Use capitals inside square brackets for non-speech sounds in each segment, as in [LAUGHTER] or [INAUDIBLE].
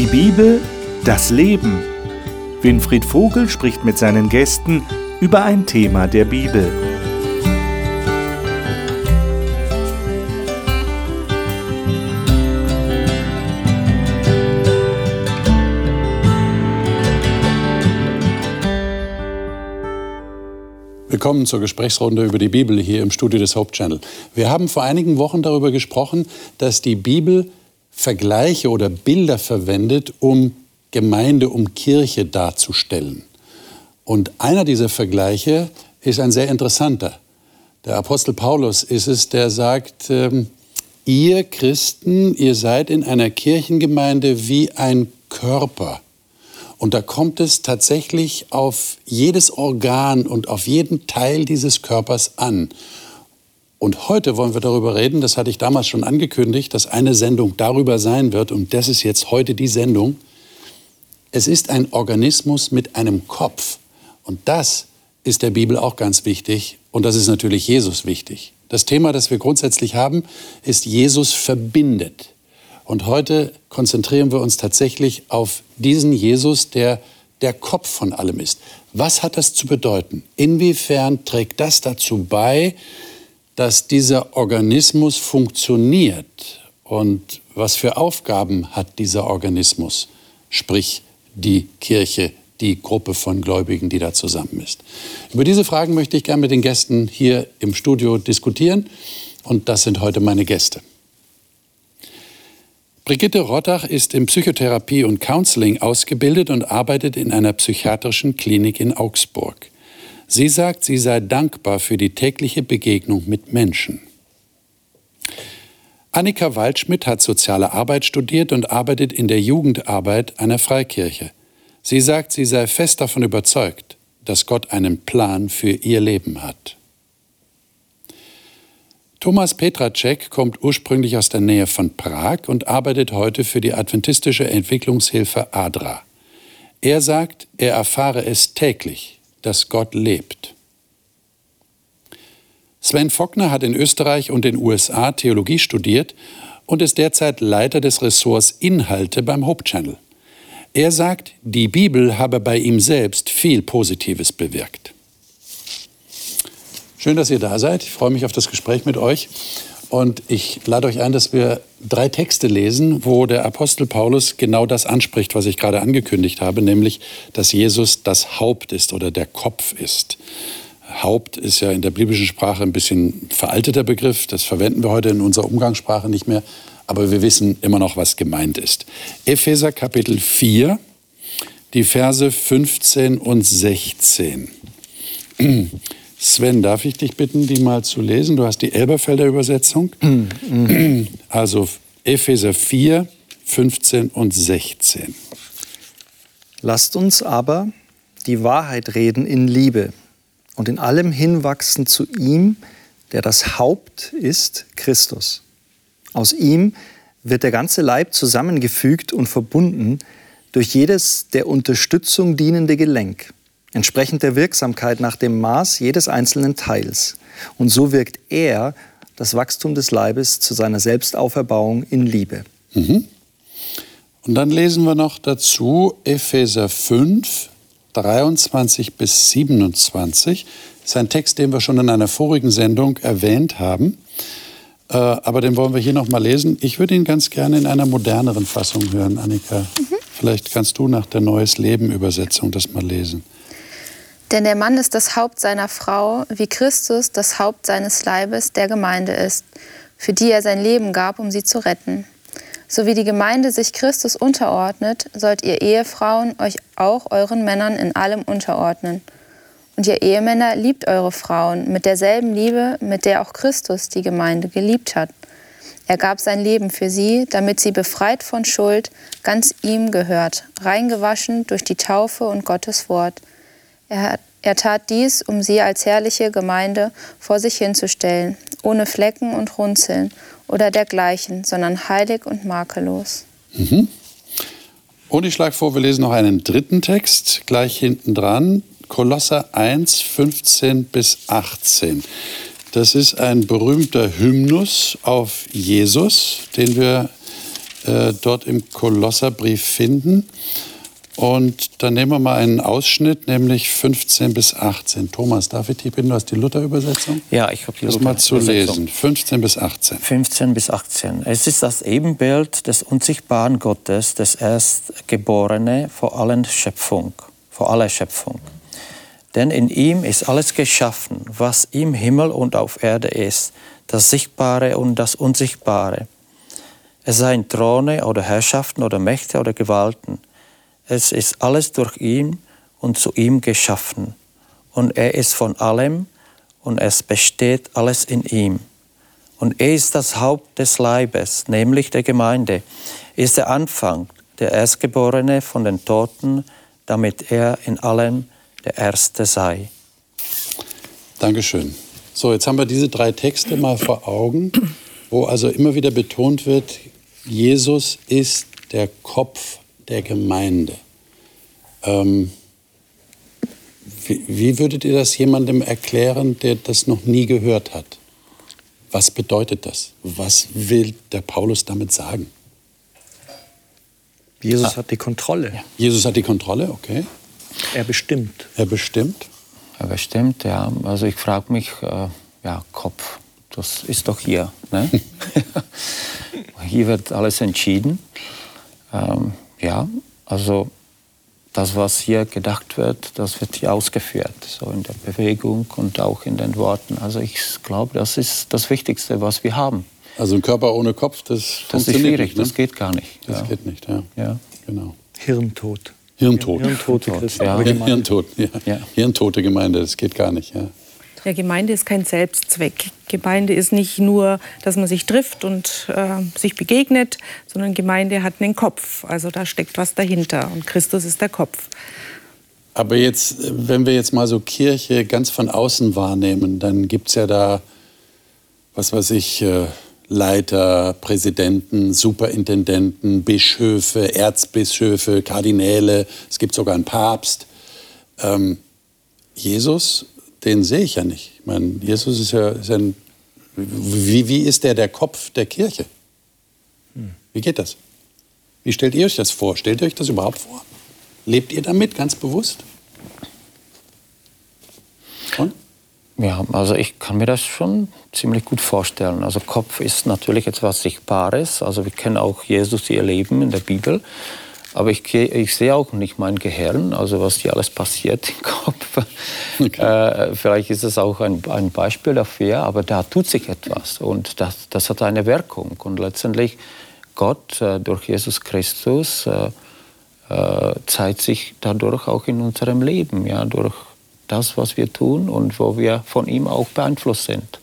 Die Bibel, das Leben. Winfried Vogel spricht mit seinen Gästen über ein Thema der Bibel. Willkommen zur Gesprächsrunde über die Bibel hier im Studio des Hope Channel. Wir haben vor einigen Wochen darüber gesprochen, dass die Bibel Vergleiche oder Bilder verwendet, um Gemeinde, um Kirche darzustellen. Und einer dieser Vergleiche ist ein sehr interessanter. Der Apostel Paulus ist es, der sagt, ähm, ihr Christen, ihr seid in einer Kirchengemeinde wie ein Körper. Und da kommt es tatsächlich auf jedes Organ und auf jeden Teil dieses Körpers an. Und heute wollen wir darüber reden, das hatte ich damals schon angekündigt, dass eine Sendung darüber sein wird, und das ist jetzt heute die Sendung. Es ist ein Organismus mit einem Kopf. Und das ist der Bibel auch ganz wichtig. Und das ist natürlich Jesus wichtig. Das Thema, das wir grundsätzlich haben, ist Jesus verbindet. Und heute konzentrieren wir uns tatsächlich auf diesen Jesus, der der Kopf von allem ist. Was hat das zu bedeuten? Inwiefern trägt das dazu bei, dass dieser Organismus funktioniert? Und was für Aufgaben hat dieser Organismus, sprich die Kirche, die Gruppe von Gläubigen, die da zusammen ist? Über diese Fragen möchte ich gerne mit den Gästen hier im Studio diskutieren. Und das sind heute meine Gäste. Brigitte Rottach ist in Psychotherapie und Counseling ausgebildet und arbeitet in einer psychiatrischen Klinik in Augsburg. Sie sagt, sie sei dankbar für die tägliche Begegnung mit Menschen. Annika Waldschmidt hat soziale Arbeit studiert und arbeitet in der Jugendarbeit einer Freikirche. Sie sagt, sie sei fest davon überzeugt, dass Gott einen Plan für ihr Leben hat. Thomas Petracek kommt ursprünglich aus der Nähe von Prag und arbeitet heute für die adventistische Entwicklungshilfe ADRA. Er sagt, er erfahre es täglich, dass Gott lebt. Sven Fockner hat in Österreich und den USA Theologie studiert und ist derzeit Leiter des Ressorts Inhalte beim Hope Channel. Er sagt, die Bibel habe bei ihm selbst viel Positives bewirkt. Schön, dass ihr da seid. Ich freue mich auf das Gespräch mit euch. Und ich lade euch ein, dass wir drei Texte lesen, wo der Apostel Paulus genau das anspricht, was ich gerade angekündigt habe, nämlich, dass Jesus das Haupt ist oder der Kopf ist. Haupt ist ja in der biblischen Sprache ein bisschen veralteter Begriff. Das verwenden wir heute in unserer Umgangssprache nicht mehr. Aber wir wissen immer noch, was gemeint ist. Epheser Kapitel 4, die Verse 15 und 16. [CLEARS THROAT] Sven, darf ich dich bitten, die mal zu lesen? Du hast die Elberfelder Übersetzung. Also Epheser 4, 15 und 16. Lasst uns aber die Wahrheit reden in Liebe und in allem hinwachsen zu ihm, der das Haupt ist, Christus. Aus ihm wird der ganze Leib zusammengefügt und verbunden durch jedes der Unterstützung dienende Gelenk entsprechend der Wirksamkeit nach dem Maß jedes einzelnen Teils. Und so wirkt er das Wachstum des Leibes zu seiner Selbstauferbauung in Liebe. Mhm. Und dann lesen wir noch dazu Epheser 5, 23 bis 27. Das ist ein Text, den wir schon in einer vorigen Sendung erwähnt haben. Äh, aber den wollen wir hier noch mal lesen. Ich würde ihn ganz gerne in einer moderneren Fassung hören, Annika. Mhm. Vielleicht kannst du nach der Neues Leben Übersetzung das mal lesen. Denn der Mann ist das Haupt seiner Frau, wie Christus das Haupt seines Leibes, der Gemeinde ist, für die er sein Leben gab, um sie zu retten. So wie die Gemeinde sich Christus unterordnet, sollt ihr Ehefrauen euch auch euren Männern in allem unterordnen. Und ihr Ehemänner liebt eure Frauen mit derselben Liebe, mit der auch Christus die Gemeinde geliebt hat. Er gab sein Leben für sie, damit sie befreit von Schuld ganz ihm gehört, reingewaschen durch die Taufe und Gottes Wort er, er tat dies, um sie als herrliche Gemeinde vor sich hinzustellen, ohne Flecken und Runzeln oder dergleichen, sondern heilig und makellos. Mhm. Und ich schlage vor, wir lesen noch einen dritten Text gleich hinten dran. Kolosser 1, 15 bis 18. Das ist ein berühmter Hymnus auf Jesus, den wir äh, dort im Kolosserbrief finden. Und dann nehmen wir mal einen Ausschnitt, nämlich 15 bis 18. Thomas, darf ich dich bitten, du hast die Luther-Übersetzung? Ja, ich habe die Das Luther mal zu lesen. 15 bis 18. 15 bis 18. Es ist das Ebenbild des unsichtbaren Gottes, des Erstgeborene vor allen Schöpfung, vor aller Schöpfung. Denn in ihm ist alles geschaffen, was im Himmel und auf Erde ist, das Sichtbare und das Unsichtbare. Es seien Throne oder Herrschaften oder Mächte oder Gewalten. Es ist alles durch ihn und zu ihm geschaffen. Und er ist von allem und es besteht alles in ihm. Und er ist das Haupt des Leibes, nämlich der Gemeinde. Er ist der Anfang, der Erstgeborene von den Toten, damit er in allem der Erste sei. Dankeschön. So, jetzt haben wir diese drei Texte mal vor Augen, wo also immer wieder betont wird, Jesus ist der Kopf der Gemeinde. Ähm, wie, wie würdet ihr das jemandem erklären, der das noch nie gehört hat? Was bedeutet das? Was will der Paulus damit sagen? Jesus hat die Kontrolle. Jesus hat die Kontrolle, okay. Er bestimmt. Er bestimmt. Ja, bestimmt, ja. Also ich frage mich, äh, ja, Kopf, das ist doch hier. Ne? [LAUGHS] hier wird alles entschieden. Ähm, ja, also das, was hier gedacht wird, das wird hier ausgeführt, so in der Bewegung und auch in den Worten. Also ich glaube, das ist das Wichtigste, was wir haben. Also ein Körper ohne Kopf, das, Das ist funktioniert schwierig, nicht. Ne? das geht gar nicht. Das ja. geht nicht, ja. Ja. Genau. Hirntod. Hirntod. Hirntote Hirntod, ja. Aber Hirn, Gemeinde. Hirntod, ja. Ja. Hirntote Gemeinde, das geht gar nicht, ja. Ja, Gemeinde ist kein Selbstzweck. Gemeinde ist nicht nur, dass man sich trifft und äh, sich begegnet, sondern Gemeinde hat einen Kopf. Also da steckt was dahinter und Christus ist der Kopf. Aber jetzt, wenn wir jetzt mal so Kirche ganz von außen wahrnehmen, dann gibt es ja da, was weiß ich, äh, Leiter, Präsidenten, Superintendenten, Bischöfe, Erzbischöfe, Kardinäle, es gibt sogar einen Papst. Ähm, Jesus, den sehe ich ja nicht. Ich meine, Jesus ist ja, ist ein, wie, wie ist der der Kopf der Kirche? Wie geht das? Wie stellt ihr euch das vor? Stellt ihr euch das überhaupt vor? Lebt ihr damit ganz bewusst? Und? Ja, also ich kann mir das schon ziemlich gut vorstellen. Also Kopf ist natürlich etwas Sichtbares. Also wir kennen auch Jesus ihr Leben in der Bibel. Aber ich, ich sehe auch nicht mein Gehirn, also was hier alles passiert im Kopf. [LAUGHS] Äh, vielleicht ist es auch ein, ein Beispiel dafür, aber da tut sich etwas und das, das hat eine Wirkung. Und letztendlich Gott äh, durch Jesus Christus äh, äh, zeigt sich dadurch auch in unserem Leben, ja, durch das, was wir tun und wo wir von ihm auch beeinflusst sind.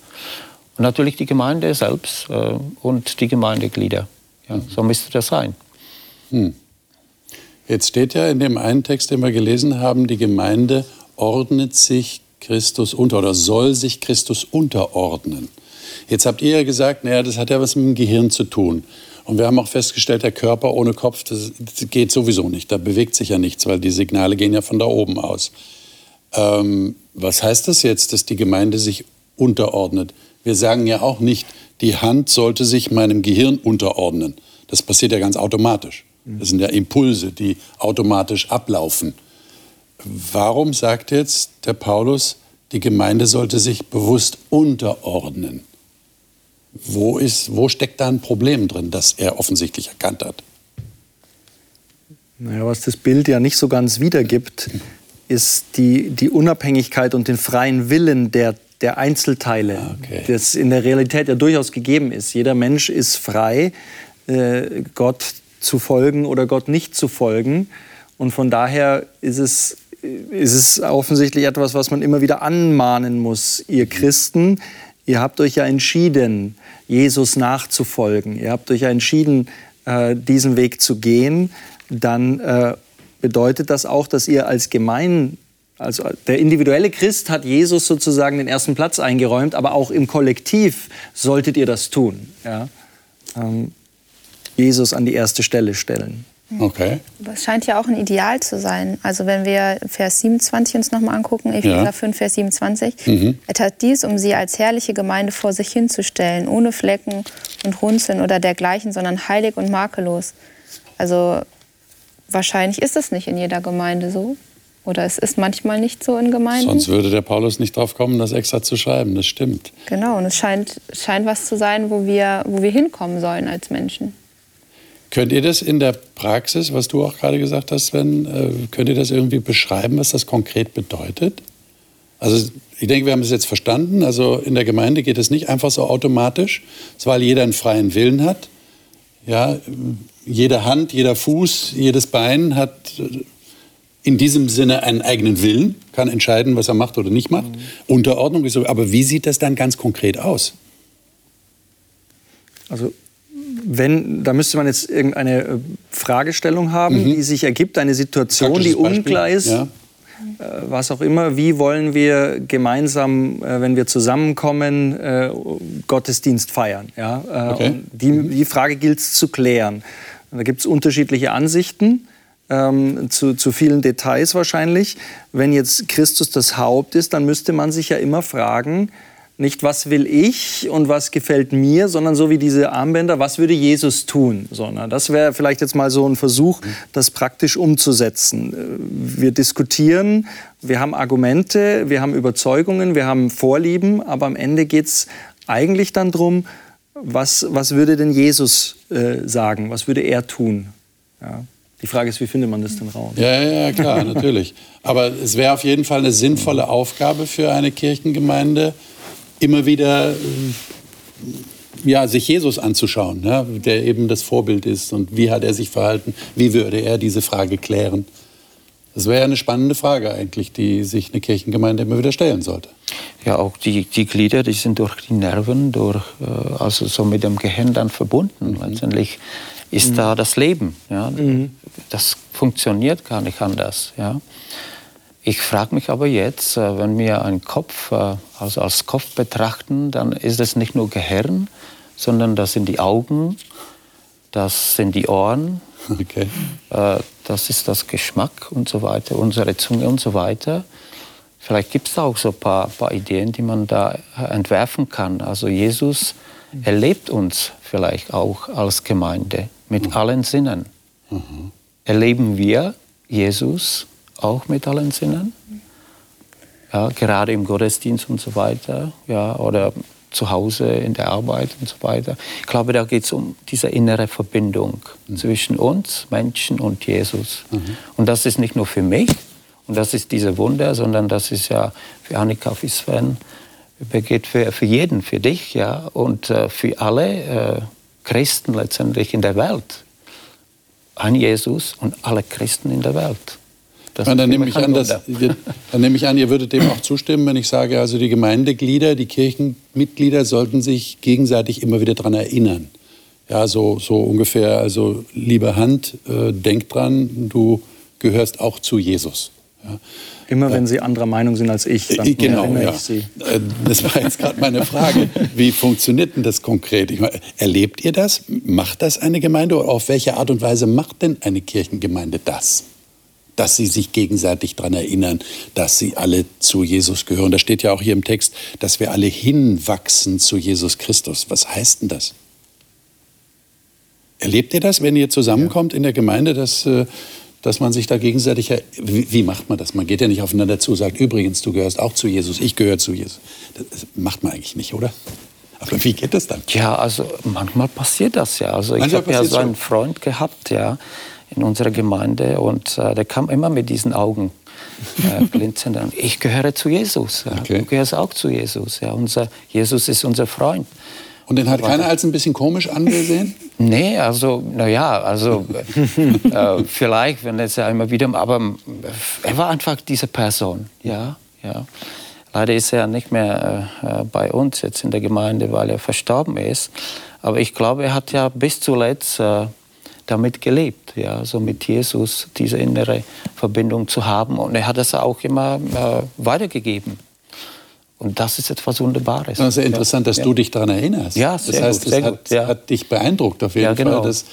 Und natürlich die Gemeinde selbst äh, und die Gemeindeglieder. Ja, so müsste das sein. Jetzt steht ja in dem einen Text, den wir gelesen haben, die Gemeinde ordnet sich Christus unter oder soll sich Christus unterordnen. Jetzt habt ihr ja gesagt, naja, das hat ja was mit dem Gehirn zu tun. Und wir haben auch festgestellt, der Körper ohne Kopf, das, geht sowieso nicht. Da bewegt sich ja nichts, weil die Signale gehen ja von da oben aus. Ähm, was heißt das jetzt, dass die Gemeinde sich unterordnet? Wir sagen ja auch nicht, die Hand sollte sich meinem Gehirn unterordnen. Das passiert ja ganz automatisch. Das sind ja Impulse, die automatisch ablaufen. Warum sagt jetzt der Paulus, die Gemeinde sollte sich bewusst unterordnen? Wo, ist, wo steckt da ein Problem drin, das er offensichtlich erkannt hat? Naja, was das Bild ja nicht so ganz wiedergibt, ist die, die Unabhängigkeit und den freien Willen der, der Einzelteile, Ah, okay. das in der Realität ja durchaus gegeben ist. Jeder Mensch ist frei, äh, Gott zu folgen oder Gott nicht zu folgen. Und von daher ist es, ist es offensichtlich etwas, was man immer wieder anmahnen muss. Ihr Christen, ihr habt euch ja entschieden, Jesus nachzufolgen. Ihr habt euch ja entschieden, äh, diesen Weg zu gehen. Dann äh, bedeutet das auch, dass ihr als Gemein, also der individuelle Christ hat Jesus sozusagen den ersten Platz eingeräumt, aber auch im Kollektiv solltet ihr das tun. Ja? Ähm, Jesus an die erste Stelle stellen. Okay. Aber es scheint ja auch ein Ideal zu sein. Also wenn wir Vers 27 uns nochmal angucken, Epheser Ja. 5, Vers 27. Er tat dies, um sie als herrliche Gemeinde vor sich hinzustellen, ohne Flecken und Runzeln oder dergleichen, sondern heilig und makellos. Also wahrscheinlich ist es nicht in jeder Gemeinde so. Oder es ist manchmal nicht so in Gemeinden. Sonst würde der Paulus nicht drauf kommen, das extra zu schreiben. Das stimmt. Genau, und es scheint, scheint was zu sein, wo wir, wo wir hinkommen sollen als Menschen. Könnt ihr das in der Praxis, was du auch gerade gesagt hast, Sven, äh, könnt ihr das irgendwie beschreiben, was das konkret bedeutet? Also ich denke, wir haben es jetzt verstanden. Also in der Gemeinde geht es nicht einfach so automatisch, weil jeder einen freien Willen hat. Ja, jede Hand, jeder Fuß, jedes Bein hat äh, in diesem Sinne einen eigenen Willen, kann entscheiden, was er macht oder nicht macht. Unterordnung ist so. Aber wie sieht das dann ganz konkret aus? Also wenn, da müsste man jetzt irgendeine äh, Fragestellung haben, die sich ergibt, eine Situation, die unklar ist, Ja. äh, was auch immer. Wie wollen wir gemeinsam, äh, wenn wir zusammenkommen, Gottesdienst feiern? Ja? Okay. die, die Frage gilt es zu klären. Da gibt es unterschiedliche Ansichten. Ähm, zu, zu vielen Details wahrscheinlich. Wenn jetzt Christus das Haupt ist, dann müsste man sich ja immer fragen, nicht was will ich und was gefällt mir, sondern so wie diese Armbänder, was würde Jesus tun? Sondern das wäre vielleicht jetzt mal so ein Versuch, das praktisch umzusetzen. Äh, Wir diskutieren, wir haben Argumente, wir haben Überzeugungen, wir haben Vorlieben, aber am Ende geht es eigentlich dann darum, was, was würde denn Jesus äh, sagen? Was würde er tun? Ja. Die Frage ist, wie findet man das denn raus? Ja, ja, ja, klar, [LAUGHS] natürlich. Aber es wäre auf jeden Fall eine sinnvolle Aufgabe für eine Kirchengemeinde, immer wieder ja, sich Jesus anzuschauen, ja, der eben das Vorbild ist und wie hat er sich verhalten, wie würde er diese Frage klären. Das wäre ja eine spannende Frage eigentlich, die sich eine Kirchengemeinde immer wieder stellen sollte. Ja, auch die, die Glieder, die sind durch die Nerven, durch, äh, also so mit dem Gehirn dann verbunden. Letztendlich ist da das Leben. Ja? Das funktioniert gar nicht anders. Ja? Ich frage mich aber jetzt, äh, wenn wir einen Kopf, äh, also als Kopf betrachten, dann ist es nicht nur Gehirn, sondern das sind die Augen, das sind die Ohren, [LAUGHS] Okay. äh, das ist das Geschmack und so weiter, unsere Zunge und so weiter. Vielleicht gibt es da auch so ein paar, paar Ideen, die man da entwerfen kann. Also Jesus erlebt uns vielleicht auch als Gemeinde mit allen Sinnen. Erleben wir Jesus auch mit allen Sinnen? Ja, gerade im Gottesdienst und so weiter. Ja, oder zu Hause in der Arbeit und so weiter. Ich glaube, da geht es um diese innere Verbindung zwischen uns, Menschen und Jesus. Und das ist nicht nur für mich und das ist diese Wunder, sondern das ist ja für Annika, für Sven, geht für, für jeden, für dich ja, und äh, für alle äh, Christen letztendlich in der Welt. Ein Jesus und alle Christen in der Welt. Das Ja, dann, nehme ich an, dass, dann nehme ich an, ihr würdet dem auch zustimmen, wenn ich sage, also die Gemeindeglieder, die Kirchenmitglieder sollten sich gegenseitig immer wieder daran erinnern. Ja, so, so ungefähr, also liebe Hand, äh, denk dran, du gehörst auch zu Jesus. Ja. Immer wenn Sie anderer Meinung sind als ich, dann Äh, genau, erinnere ja. ich Sie. Äh, Das war jetzt gerade meine Frage. Wie funktioniert denn das konkret? Ich meine, erlebt ihr das? Macht das eine Gemeinde? Oder auf welche Art und Weise macht denn eine Kirchengemeinde das? Dass sie sich gegenseitig daran erinnern, dass sie alle zu Jesus gehören. Da steht ja auch hier im Text, dass wir alle hinwachsen zu Jesus Christus. Was heißt denn das? Erlebt ihr das, wenn ihr zusammenkommt in der Gemeinde, dass, äh, dass man sich da gegenseitig... Wie, wie macht man das? Man geht ja nicht aufeinander zu, sagt, übrigens, du gehörst auch zu Jesus, ich gehöre zu Jesus. Das, macht man eigentlich nicht, oder? Aber wie geht das dann? Ja, also manchmal passiert das ja. Also ich habe ja so einen. Freund gehabt, ja, in unserer Gemeinde und äh, der kam immer mit diesen Augen äh, [LAUGHS] glitzernd an. Ich gehöre zu Jesus. Ja. Okay. Du gehörst auch zu Jesus. Ja. Unser, Jesus ist unser Freund. Und den hat keiner als ein bisschen komisch angesehen? [LAUGHS] Nee, also, naja, also [LAUGHS] äh, vielleicht, wenn es ja immer wieder, aber er war einfach diese Person, ja, ja. Leider ist er nicht mehr äh, äh, bei uns jetzt in der Gemeinde, weil er verstorben ist. Aber ich glaube, er hat ja bis zuletzt äh, damit gelebt, ja, so mit Jesus diese innere Verbindung zu haben. Und er hat es auch immer äh, weitergegeben. Und das ist etwas Wunderbares. Das ist ja interessant, dass ja. du dich daran erinnerst. Ja, das sehr heißt, gut, sehr es hat, gut, ja. hat dich beeindruckt auf jeden Ja, genau. Fall, dass,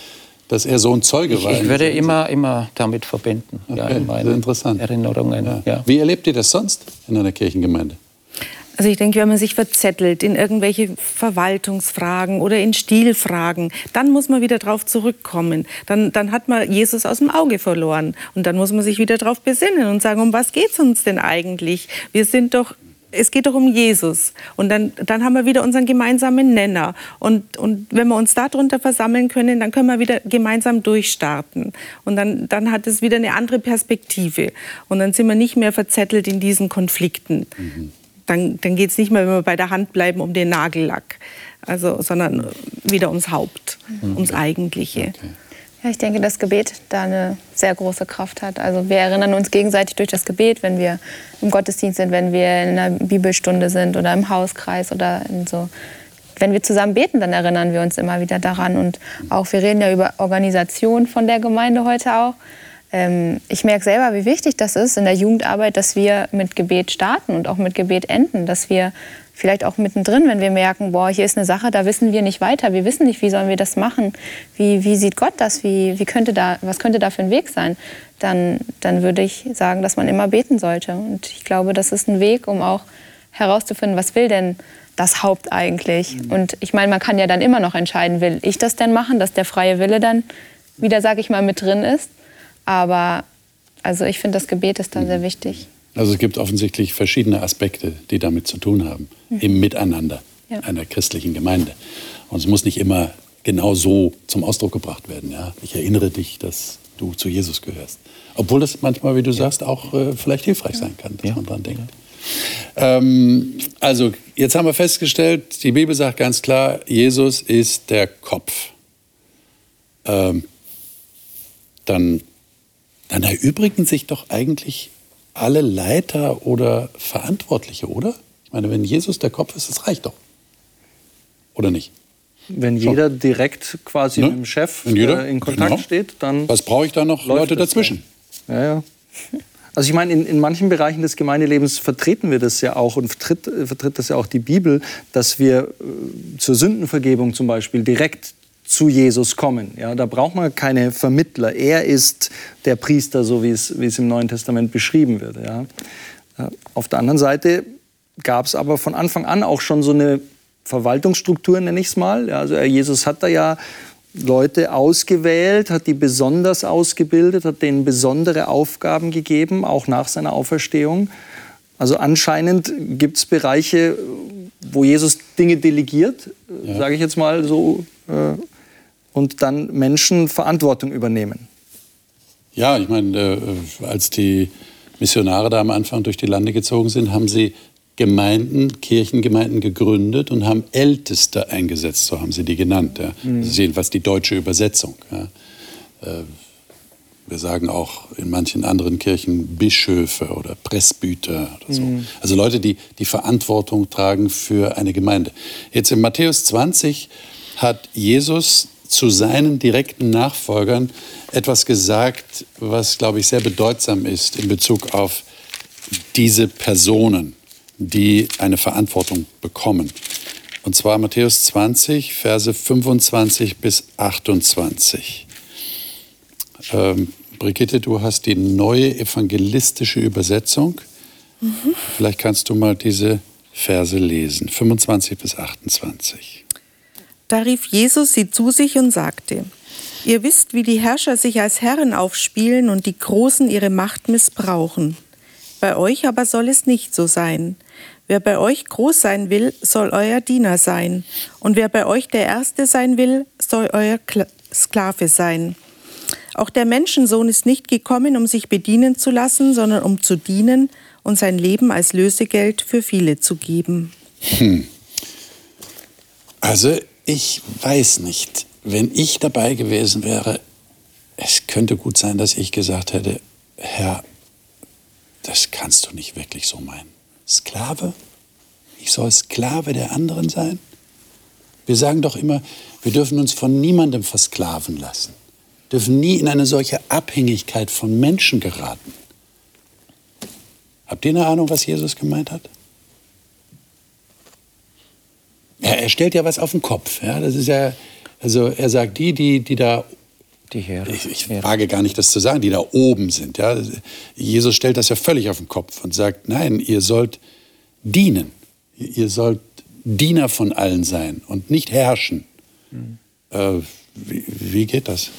dass er so ein Zeuge war. Ich würde immer, immer damit verbinden. Okay, ja, in sehr interessant. Erinnerungen. Wie erlebt ihr das sonst in einer Kirchengemeinde? Also ich denke, wenn man sich verzettelt in irgendwelche Verwaltungsfragen oder in Stilfragen, dann muss man wieder drauf zurückkommen. Dann, dann hat man Jesus aus dem Auge verloren. Und dann muss man sich wieder drauf besinnen und sagen, um was geht es uns denn eigentlich? Wir sind doch es geht doch um Jesus. Und dann, dann haben wir wieder unseren gemeinsamen Nenner. Und, und wenn wir uns darunter versammeln können, dann können wir wieder gemeinsam durchstarten. Und dann, dann hat es wieder eine andere Perspektive. Und dann sind wir nicht mehr verzettelt in diesen Konflikten. Mhm. Dann, dann geht es nicht mehr, wenn wir bei der Hand bleiben, um den Nagellack, also, sondern wieder ums Haupt, mhm. ums Eigentliche. Okay. Ja, ich denke, dass Gebet da eine sehr große Kraft hat. Also wir erinnern uns gegenseitig durch das Gebet, wenn wir im Gottesdienst sind, wenn wir in einer Bibelstunde sind oder im Hauskreis oder in so. Wenn wir zusammen beten, dann erinnern wir uns immer wieder daran. Und auch, wir reden ja über Organisation von der Gemeinde heute auch. Ähm, ich merke selber, wie wichtig das ist in der Jugendarbeit, dass wir mit Gebet starten und auch mit Gebet enden, dass wir vielleicht auch mittendrin, wenn wir merken, boah, hier ist eine Sache, da wissen wir nicht weiter, wir wissen nicht, wie sollen wir das machen, wie, wie sieht Gott das, wie, wie könnte da, was könnte da für ein Weg sein, dann, dann würde ich sagen, dass man immer beten sollte. Und ich glaube, das ist ein Weg, um auch herauszufinden, was will denn das Haupt eigentlich. Mhm. Und ich meine, man kann ja dann immer noch entscheiden, will ich das denn machen, dass der freie Wille dann wieder, sage ich mal, mit drin ist. Aber also ich finde, das Gebet ist da mhm. sehr wichtig. Also es gibt offensichtlich verschiedene Aspekte, die damit zu tun haben, mhm. im Miteinander ja. einer christlichen Gemeinde. Und es muss nicht immer genau so zum Ausdruck gebracht werden. Ja? Ich erinnere dich, dass du zu Jesus gehörst. Obwohl das manchmal, wie du sagst, auch äh, vielleicht hilfreich sein kann, dass ja. man dran denkt. Ähm, also, jetzt haben wir festgestellt, die Bibel sagt ganz klar, Jesus ist der Kopf. Ähm, dann, dann erübrigen sich doch eigentlich alle Leiter oder Verantwortliche, oder? Ich meine, wenn Jesus der Kopf ist, das reicht doch. Oder nicht? Wenn Schon. jeder direkt quasi ne? mit dem Chef äh, in Kontakt genau. steht, dann. Was brauche ich da noch Leute dazwischen? Ja, ja. [LAUGHS] Also ich meine, in, in manchen Bereichen des Gemeindelebens vertreten wir das ja auch und vertritt, vertritt das ja auch die Bibel, dass wir äh, zur Sündenvergebung zum Beispiel direkt zu Jesus kommen. Ja, da braucht man keine Vermittler. Er ist der Priester, so wie es, wie es im Neuen Testament beschrieben wird. Ja. Auf der anderen Seite gab es aber von Anfang an auch schon so eine Verwaltungsstruktur, nenne ich es mal. Ja, also Jesus hat da ja Leute ausgewählt, hat die besonders ausgebildet, hat denen besondere Aufgaben gegeben, auch nach seiner Auferstehung. Also anscheinend gibt es Bereiche, wo Jesus Dinge delegiert, ja. sage ich jetzt mal so äh, und dann Menschen Verantwortung übernehmen. Ja, ich meine, äh, als die Missionare da am Anfang durch die Lande gezogen sind, haben sie Gemeinden, Kirchengemeinden gegründet und haben Älteste eingesetzt, so haben sie die genannt. Ja. Mhm. Das ist jedenfalls die deutsche Übersetzung. Ja. Äh, wir sagen auch in manchen anderen Kirchen Bischöfe oder Presbyter oder so. Mhm. Also Leute, die die Verantwortung tragen für eine Gemeinde. Jetzt in Matthäus 20 hat Jesus zu seinen direkten Nachfolgern etwas gesagt, was, glaube ich, sehr bedeutsam ist in Bezug auf diese Personen, die eine Verantwortung bekommen. Und zwar Matthäus 20, Verse 25 bis 28. Ähm, Brigitte, du hast die neue evangelistische Übersetzung. Mhm. Vielleicht kannst du mal diese Verse lesen, 25 bis 28. Da rief Jesus sie zu sich und sagte, Ihr wisst, wie die Herrscher sich als Herren aufspielen und die Großen ihre Macht missbrauchen. Bei euch aber soll es nicht so sein. Wer bei euch groß sein will, soll euer Diener sein. Und wer bei euch der Erste sein will, soll euer Sklave sein. Auch der Menschensohn ist nicht gekommen, um sich bedienen zu lassen, sondern um zu dienen und sein Leben als Lösegeld für viele zu geben. Hm. Also ich weiß nicht, wenn ich dabei gewesen wäre, es könnte gut sein, dass ich gesagt hätte, Herr, das kannst du nicht wirklich so meinen. Sklave? Ich soll Sklave der anderen sein? Wir sagen doch immer, wir dürfen uns von niemandem versklaven lassen, dürfen nie in eine solche Abhängigkeit von Menschen geraten. Habt ihr eine Ahnung, was Jesus gemeint hat? Er, er stellt ja was auf den Kopf. Ja? Das ist ja, also er sagt, die, die, die da die hier. Ich, ich hier. wage gar nicht, das zu sagen, die da oben sind. Ja? Jesus stellt das ja völlig auf den Kopf und sagt, nein, ihr sollt dienen. Ihr sollt Diener von allen sein und nicht herrschen. Mhm. Äh, wie, wie geht das?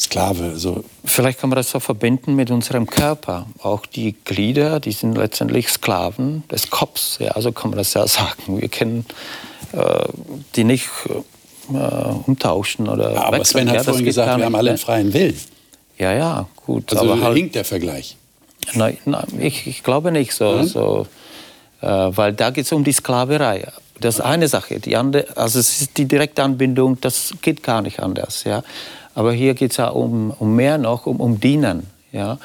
Sklave. So. Vielleicht kann man das so verbinden mit unserem Körper. Auch die Glieder, die sind letztendlich Sklaven des Kopfs. Ja, so kann man das ja [LAUGHS] sagen. Wir können äh, die nicht äh, umtauschen oder ja, Aber wechseln. Sven hat ja, vorhin gesagt, wir haben alle einen ne? freien Willen. Ja, ja, gut. Also aber halt, hinkt der Vergleich. Nein, nein ich, ich glaube nicht so. Mhm. so äh, weil da geht es um die Sklaverei. Das ist eine Sache. Die andere, also es ist die direkte Anbindung, das geht gar nicht anders. Ja? Aber hier geht es ja um, um mehr noch, um, um Dienen. Ja?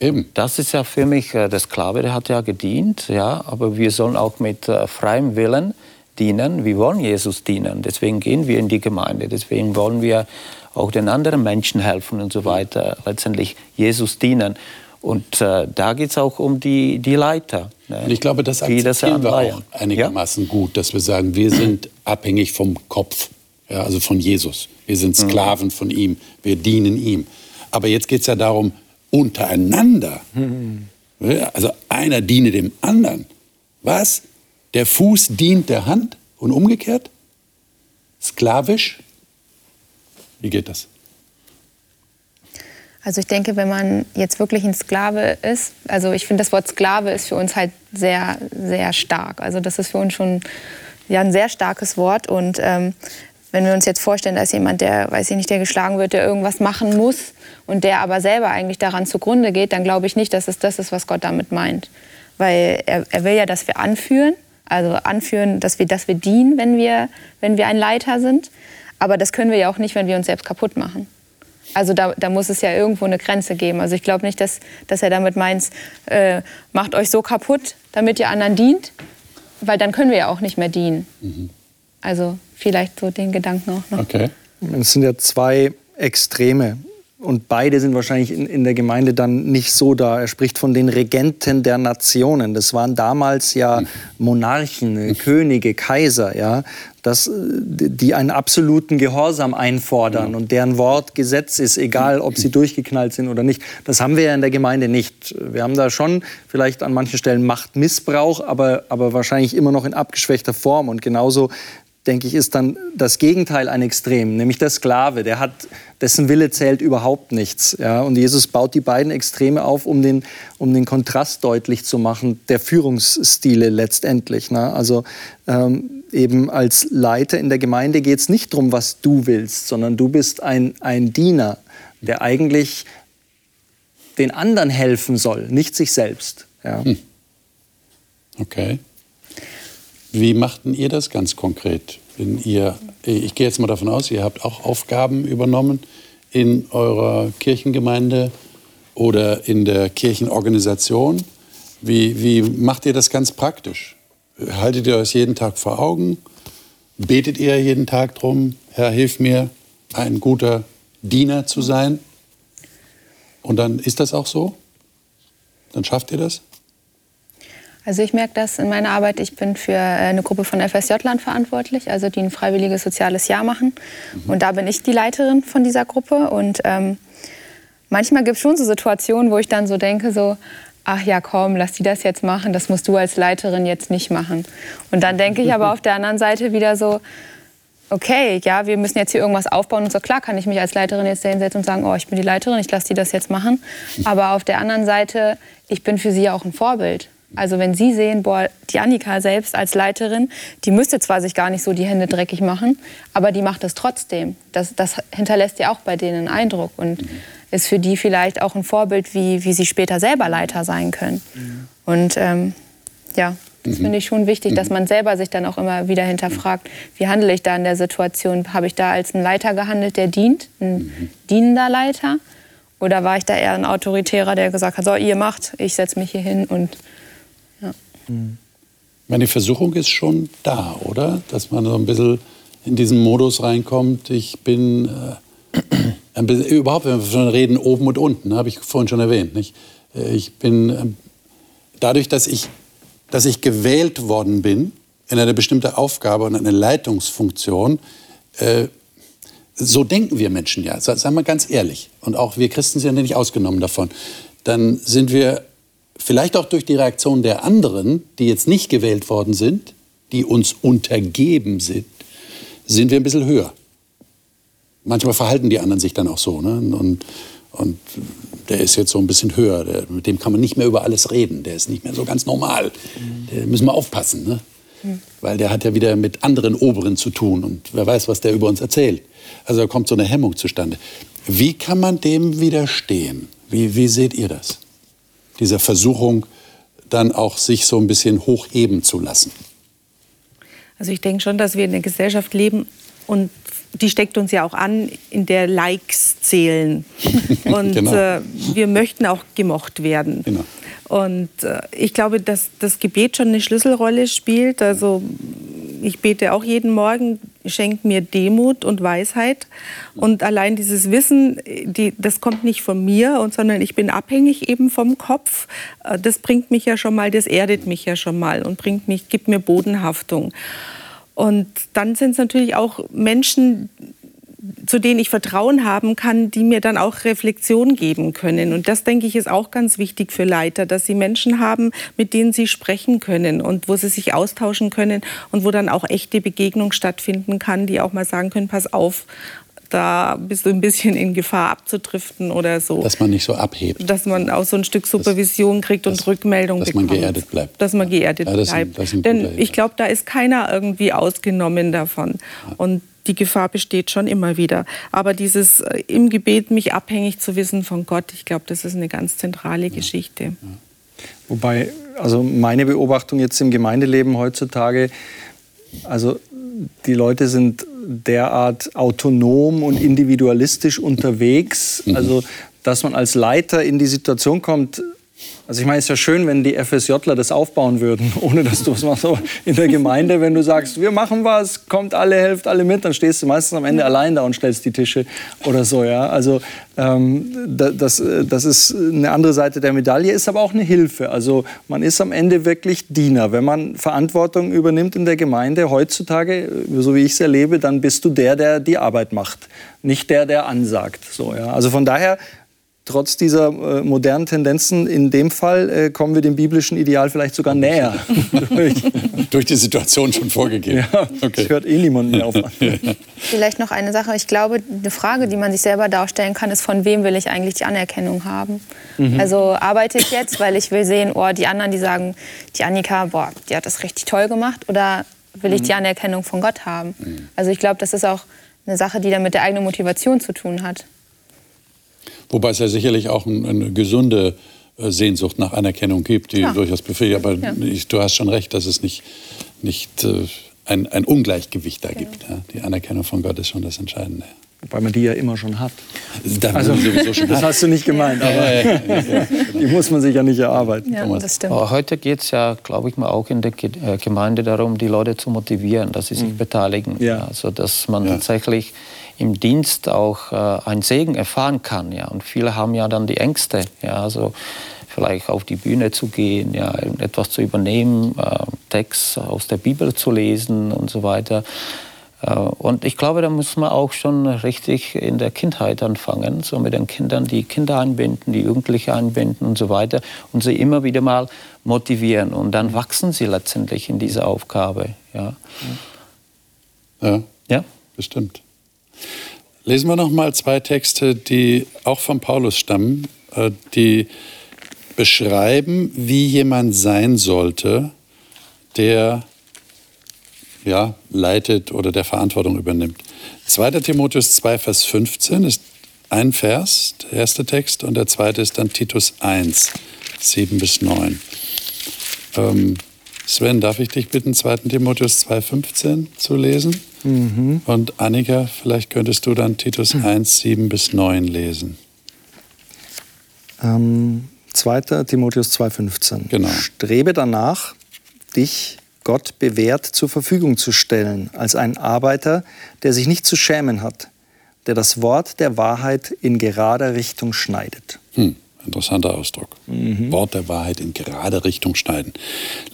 Eben. Das ist ja für mich, äh, der Sklave, der hat ja gedient, ja, aber wir sollen auch mit äh, freiem Willen dienen. Wir wollen Jesus dienen, deswegen gehen wir in die Gemeinde, deswegen wollen wir auch den anderen Menschen helfen und so weiter, letztendlich Jesus dienen. Und äh, da geht es auch um die, die Leiter. Ne? Und ich glaube, das akzeptieren wir auch einigermaßen ja? gut, dass wir sagen, wir sind abhängig vom Kopf, ja, also von Jesus. Wir sind mhm. Sklaven mhm. von ihm, wir dienen ihm. Aber jetzt geht es ja darum, untereinander. Mhm. Also einer diene dem anderen. Was? Der Fuß dient der Hand und umgekehrt? Sklavisch? Wie geht das? Also ich denke, wenn man jetzt wirklich ein Sklave ist, also ich finde das Wort Sklave ist für uns halt sehr, sehr stark. Also das ist für uns schon ja, ein sehr starkes Wort. Und ähm, wenn wir uns jetzt vorstellen, da ist jemand, der, weiß ich nicht, der geschlagen wird, der irgendwas machen muss und der aber selber eigentlich daran zugrunde geht, dann glaube ich nicht, dass es das ist, was Gott damit meint. Weil er, er will ja, dass wir anführen, also anführen, dass wir, dass wir dienen, wenn wir, wenn wir ein Leiter sind. Aber das können wir ja auch nicht, wenn wir uns selbst kaputt machen. Also da, da, muss es ja irgendwo eine Grenze geben. Also ich glaube nicht, dass, dass er damit meint, äh, macht euch so kaputt, damit ihr anderen dient, weil dann können wir ja auch nicht mehr dienen. Mhm. Also vielleicht so den Gedanken auch noch. Okay. Es sind ja zwei Extreme. Und beide sind wahrscheinlich in, in, der Gemeinde dann nicht so da. Er spricht von den Regenten der Nationen. Das waren damals ja Monarchen, Könige, Kaiser, ja, dass, die einen absoluten Gehorsam einfordern und deren Wort Gesetz ist, egal ob sie durchgeknallt sind oder nicht. Das haben wir ja in der Gemeinde nicht. Wir haben da schon vielleicht an manchen Stellen Machtmissbrauch, aber, aber wahrscheinlich immer noch in abgeschwächter Form. Und genauso denke ich, ist dann das Gegenteil ein Extrem, nämlich der Sklave, der hat, dessen Wille zählt überhaupt nichts. Ja? Und Jesus baut die beiden Extreme auf, um den, um den Kontrast deutlich zu machen, der Führungsstile letztendlich. Ne? Also ähm, eben als Leiter in der Gemeinde geht es nicht darum, was du willst, sondern du bist ein, ein Diener, der eigentlich den anderen helfen soll, nicht sich selbst. Ja? Hm. Okay. Wie machten ihr das ganz konkret? Wenn ihr, ich gehe jetzt mal davon aus, ihr habt auch Aufgaben übernommen in eurer Kirchengemeinde oder in der Kirchenorganisation. Wie, wie macht ihr das ganz praktisch? Haltet ihr euch jeden Tag vor Augen? Betet ihr jeden Tag darum, Herr, hilf mir, ein guter Diener zu sein? Und dann ist das auch so? Dann schafft ihr das? Also ich merke das in meiner Arbeit. Ich bin für äh, eine Gruppe von FSJ-Land verantwortlich, also die ein freiwilliges soziales Jahr machen. Mhm. Und da bin ich die Leiterin von dieser Gruppe. Und ähm, manchmal gibt es schon so Situationen, wo ich dann so denke, so, ach ja, komm, lass die das jetzt machen, das musst du als Leiterin jetzt nicht machen. Und dann denke ich aber [LAUGHS] auf der anderen Seite wieder so, okay, ja, wir müssen jetzt hier irgendwas aufbauen und so. Klar kann ich mich als Leiterin jetzt hinsetzen und sagen, oh, ich bin die Leiterin, ich lasse die das jetzt machen. [LAUGHS] Aber auf der anderen Seite, ich bin für sie ja auch ein Vorbild. Also wenn Sie sehen, boah, die Annika selbst als Leiterin, die müsste zwar sich gar nicht so die Hände dreckig machen, aber die macht es trotzdem. Das, das hinterlässt ja auch bei denen einen Eindruck und ist für die vielleicht auch ein Vorbild, wie, wie sie später selber Leiter sein können. Und ähm, ja, das mhm. finde ich schon wichtig, dass man selber sich dann auch immer wieder hinterfragt, wie handle ich da in der Situation? Habe ich da als ein Leiter gehandelt, der dient, ein dienender Leiter? Oder war ich da eher ein Autoritärer, der gesagt hat, so, ihr macht, ich setze mich hier hin und meine Versuchung ist schon da, oder? Dass man so ein bisschen in diesen Modus reinkommt. Ich bin äh, bisschen, überhaupt, wenn wir schon reden, oben und unten, habe ich vorhin schon erwähnt. Nicht? Äh, ich bin äh, dadurch, dass ich, dass ich gewählt worden bin in eine bestimmte Aufgabe und eine Leitungsfunktion, äh, so denken wir Menschen ja, sagen wir ganz ehrlich, und auch wir Christen sind ja nicht ausgenommen davon, dann sind wir vielleicht auch durch die Reaktion der anderen, die jetzt nicht gewählt worden sind, die uns untergeben sind, sind wir ein bisschen höher. Manchmal verhalten die anderen sich dann auch so. Ne? Und, und der ist jetzt so ein bisschen höher, der, mit dem kann man nicht mehr über alles reden, der ist nicht mehr so ganz normal. Da müssen wir aufpassen, ne? weil der hat ja wieder mit anderen Oberen zu tun und wer weiß, was der über uns erzählt. Also da kommt so eine Hemmung zustande. Wie kann man dem widerstehen? Wie, wie seht ihr das? Dieser Versuchung, dann auch sich so ein bisschen hochheben zu lassen. Also ich denke schon, dass wir in einer Gesellschaft leben und die steckt uns ja auch an, in der Likes zählen. [LAUGHS] Und genau. äh, wir möchten auch gemocht werden. Genau. Und äh, ich glaube, dass das Gebet schon eine Schlüsselrolle spielt. Also ich bete auch jeden Morgen, schenkt mir Demut und Weisheit. Und allein dieses Wissen, die, das kommt nicht von mir, sondern ich bin abhängig eben vom Kopf. Äh, das bringt mich ja schon mal, das erdet mich ja schon mal und bringt mich, gibt mir Bodenhaftung. Und dann sind es natürlich auch Menschen, zu denen ich Vertrauen haben kann, die mir dann auch Reflexion geben können. Und das, denke ich, ist auch ganz wichtig für Leiter, dass sie Menschen haben, mit denen sie sprechen können und wo sie sich austauschen können und wo dann auch echte Begegnung stattfinden kann, die auch mal sagen können, pass auf, da bist du ein bisschen in Gefahr abzudriften oder so. Dass man nicht so abhebt. Dass man auch so ein Stück Supervision das, kriegt und das, Rückmeldung dass bekommt. Dass man geerdet bleibt. Dass man geerdet ja, das bleibt. Ist, Denn ich glaube, da ist keiner irgendwie ausgenommen davon. Ja. Und die Gefahr besteht schon immer wieder. Aber dieses äh, im Gebet mich abhängig zu wissen von Gott, ich glaube, das ist eine ganz zentrale ja. Geschichte. Wobei, also meine Beobachtung jetzt im Gemeindeleben heutzutage, also die Leute sind derart autonom und individualistisch unterwegs, mhm. also dass man als Leiter in die Situation kommt, also ich meine, es ist ja schön, wenn die FSJler das aufbauen würden, [LAUGHS] ohne dass du was machst. Aber in der Gemeinde, wenn du sagst, wir machen was, kommt alle, helft alle mit, dann stehst du meistens am Ende allein da und stellst die Tische oder so. Ja? Also ähm, das, das ist eine andere Seite der Medaille, ist aber auch eine Hilfe. Also man ist am Ende wirklich Diener. Wenn man Verantwortung übernimmt in der Gemeinde heutzutage, so wie ich es erlebe, dann bist du der, der die Arbeit macht, nicht der, der ansagt. So, ja? Also von daher trotz dieser äh, modernen Tendenzen, in dem Fall äh, kommen wir dem biblischen Ideal vielleicht sogar näher. durch. [LAUGHS] durch die Situation schon vorgegeben. Ja, okay. Das hört eh niemand mehr auf. [LAUGHS] Vielleicht noch eine Sache. Ich glaube, eine Frage, die man sich selber darstellen kann, ist, von wem will ich eigentlich die Anerkennung haben? Mhm. Also arbeite ich jetzt, weil ich will sehen, oh, die anderen, die sagen, die Annika, boah, die hat das richtig toll gemacht. Oder will ich mhm. die Anerkennung von Gott haben? Mhm. Also ich glaube, das ist auch eine Sache, die dann mit der eigenen Motivation zu tun hat. Wobei es ja sicherlich auch eine gesunde äh, Sehnsucht nach Anerkennung gibt, die ja. durchaus befriedigt. Aber ja. ich, du hast schon recht, dass es nicht, nicht äh, ein, ein Ungleichgewicht da gibt. Ja. Die Anerkennung von Gott ist schon das Entscheidende. Wobei man die ja immer schon hat. Da also, schon [LAUGHS] das hat. hast du nicht gemeint, aber [LAUGHS] die muss man sich ja nicht erarbeiten. Ja, das stimmt. Aber heute geht es ja, glaube ich mal, auch in der äh, Gemeinde darum, die Leute zu motivieren, dass sie sich mhm. beteiligen. Ja. Also, dass man tatsächlich im Dienst auch äh, einen Segen erfahren kann. Ja. Und viele haben ja dann die Ängste, ja, also vielleicht auf die Bühne zu gehen, ja, etwas zu übernehmen, äh, Text aus der Bibel zu lesen und so weiter. Äh, und ich glaube, da muss man auch schon richtig in der Kindheit anfangen, so mit den Kindern, die Kinder einbinden, die Jugendliche einbinden und so weiter und sie immer wieder mal motivieren. Und dann wachsen sie letztendlich in dieser Aufgabe. Ja, ja, ja? bestimmt. Lesen wir noch mal zwei Texte, die auch von Paulus stammen, äh, die beschreiben, wie jemand sein sollte, der ja, leitet oder der Verantwortung übernimmt. 2. Timotheus 2, Vers 15 ist ein Vers, der erste Text, und der zweite ist dann Titus 1, 7 bis 9. Ähm, Sven, darf ich dich bitten, 2. Timotheus 2, 15 zu lesen? Mhm. Und Annika, vielleicht könntest du dann Titus 1, 7 bis 9 lesen. Ähm, 2. Timotheus 2,15. Genau. Strebe danach, dich Gott bewährt zur Verfügung zu stellen, als ein Arbeiter, der sich nicht zu schämen hat, der das Wort der Wahrheit in gerader Richtung schneidet. Hm, interessanter Ausdruck. Mhm. Wort der Wahrheit in gerade Richtung schneiden.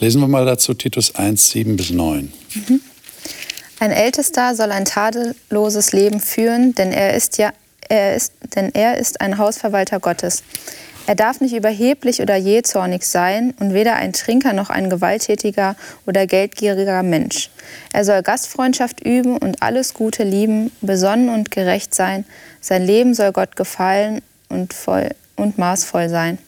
Lesen wir mal dazu Titus 1, 7 bis 9. Mhm. Ein Ältester soll ein tadelloses Leben führen, denn er ist ja er ist, denn er ist ein Hausverwalter Gottes. Er darf nicht überheblich oder jähzornig sein und weder ein Trinker noch ein gewalttätiger oder geldgieriger Mensch. Er soll Gastfreundschaft üben und alles Gute lieben, besonnen und gerecht sein. Sein Leben soll Gott gefallen und, voll, und maßvoll sein.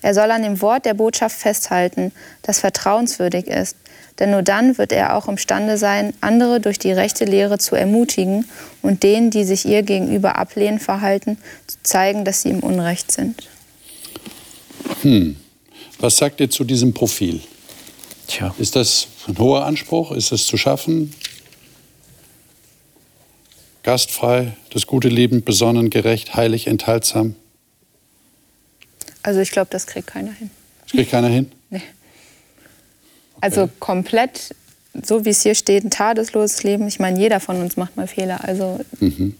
Er soll an dem Wort der Botschaft festhalten, das vertrauenswürdig ist. Denn nur dann wird er auch imstande sein, andere durch die rechte Lehre zu ermutigen und denen, die sich ihr gegenüber ablehnen verhalten, zu zeigen, dass sie im Unrecht sind. Hm. Was sagt ihr zu diesem Profil? Tja. Ist das ein hoher Anspruch? Ist es zu schaffen? Gastfrei, das gute Leben, besonnen, gerecht, heilig, enthaltsam? Also ich glaube, das kriegt keiner hin. Das kriegt keiner hin? Also komplett, so wie es hier steht, ein tadelloses Leben. Ich meine, jeder von uns macht mal Fehler. Also Mhm.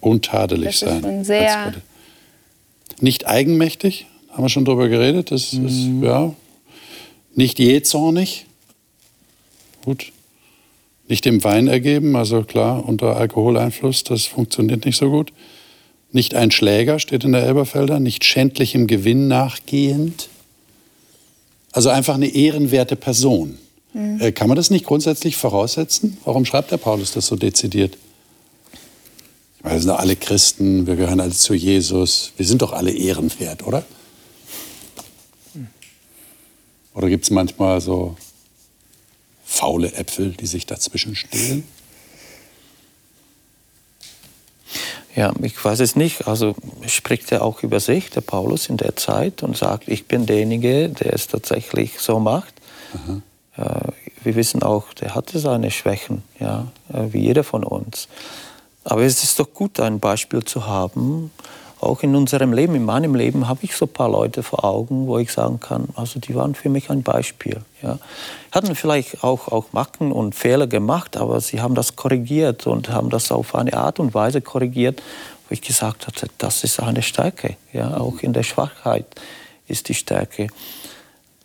Untadelig Das ist sein. schon sehr-. Nicht eigenmächtig, haben wir schon drüber geredet. Das ist, ja. Nicht jähzornig. Gut. Nicht dem Wein ergeben, also klar, unter Alkoholeinfluss, das funktioniert nicht so gut. Nicht ein Schläger, steht in der Elberfelder. Nicht schändlichem Gewinn nachgehend. Also einfach eine ehrenwerte Person. Äh, kann man das nicht grundsätzlich voraussetzen? Warum schreibt der Paulus das so dezidiert? Ich meine, wir sind doch alle Christen, wir gehören alle zu Jesus. Wir sind doch alle ehrenwert, oder? Oder gibt es manchmal so faule Äpfel, die sich dazwischen stehlen? Ja, ich weiß es nicht. Also spricht er auch über sich, der Paulus, in der Zeit und sagt, ich bin derjenige, der es tatsächlich so macht. Äh, wir wissen auch, der hatte seine Schwächen, ja, äh, wie jeder von uns. Aber es ist doch gut, ein Beispiel zu haben. Auch in unserem Leben, in meinem Leben, habe ich so ein paar Leute vor Augen, wo ich sagen kann, also die waren für mich ein Beispiel. Ja. Hatten vielleicht auch, auch Macken und Fehler gemacht, aber sie haben das korrigiert und haben das auf eine Art und Weise korrigiert, wo ich gesagt hatte, das ist eine Stärke. Ja. Auch in der Schwachheit ist die Stärke.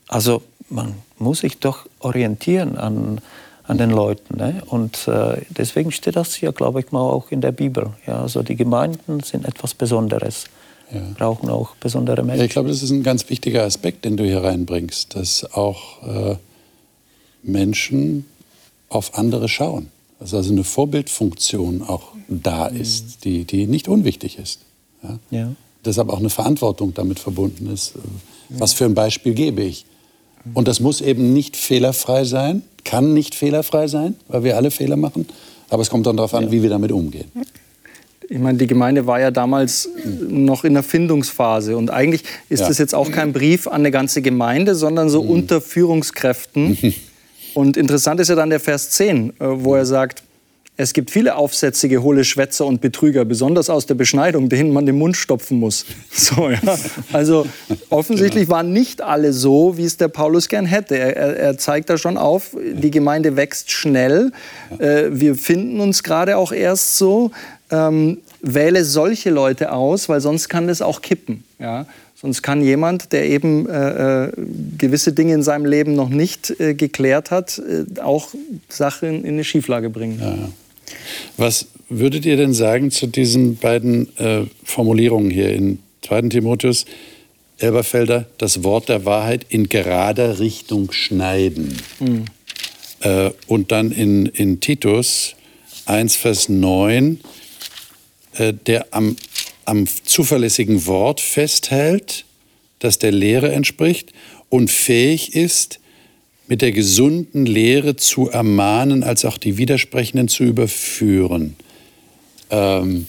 Also man muss sich doch orientieren an, an den Leuten. Ne? Und äh, deswegen steht das hier, glaube ich mal, auch in der Bibel. Ja, also die Gemeinden sind etwas Besonderes, brauchen auch besondere Menschen. Ja, ich glaube, das ist ein ganz wichtiger Aspekt, den du hier reinbringst, dass auch äh, Menschen auf andere schauen. Dass also eine Vorbildfunktion auch da ist, die, die nicht unwichtig ist. Ja? Ja. Deshalb auch eine Verantwortung damit verbunden ist. Äh, Was für ein Beispiel gebe ich? Und das muss eben nicht fehlerfrei sein, kann nicht fehlerfrei sein, weil wir alle Fehler machen. Aber es kommt dann darauf an, wie wir damit umgehen. Ich meine, die Gemeinde war ja damals noch in der Findungsphase. Und eigentlich ist Ja. das jetzt auch kein Brief an eine ganze Gemeinde, sondern so unter Führungskräften. [LAUGHS] Und interessant ist ja dann der Vers 10, äh, wo er sagt, es gibt viele aufsätzige, hohle Schwätzer und Betrüger, besonders aus der Beschneidung, denen man den Mund stopfen muss. [LAUGHS] So, ja. Also offensichtlich waren nicht alle so, wie es der Paulus gern hätte. Er, er, zeigt da schon auf, die Gemeinde wächst schnell. Äh, wir finden uns gerade auch erst so. Ähm, wähle solche Leute aus, weil sonst kann das auch kippen. Ja? Sonst kann jemand, der eben äh, äh, gewisse Dinge in seinem Leben noch nicht äh, geklärt hat, äh, auch Sachen in eine Schieflage bringen. Was würdet ihr denn sagen zu diesen beiden äh, Formulierungen hier in 2. Timotheus? Elberfelder, das Wort der Wahrheit in gerader Richtung schneiden. Äh, und dann in, in Titus 1, Vers 9, äh, der am, am zuverlässigen Wort festhält, das der Lehre entspricht und fähig ist, mit der gesunden Lehre zu ermahnen, als auch die Widersprechenden zu überführen. Ähm,